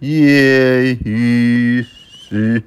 夜雨时。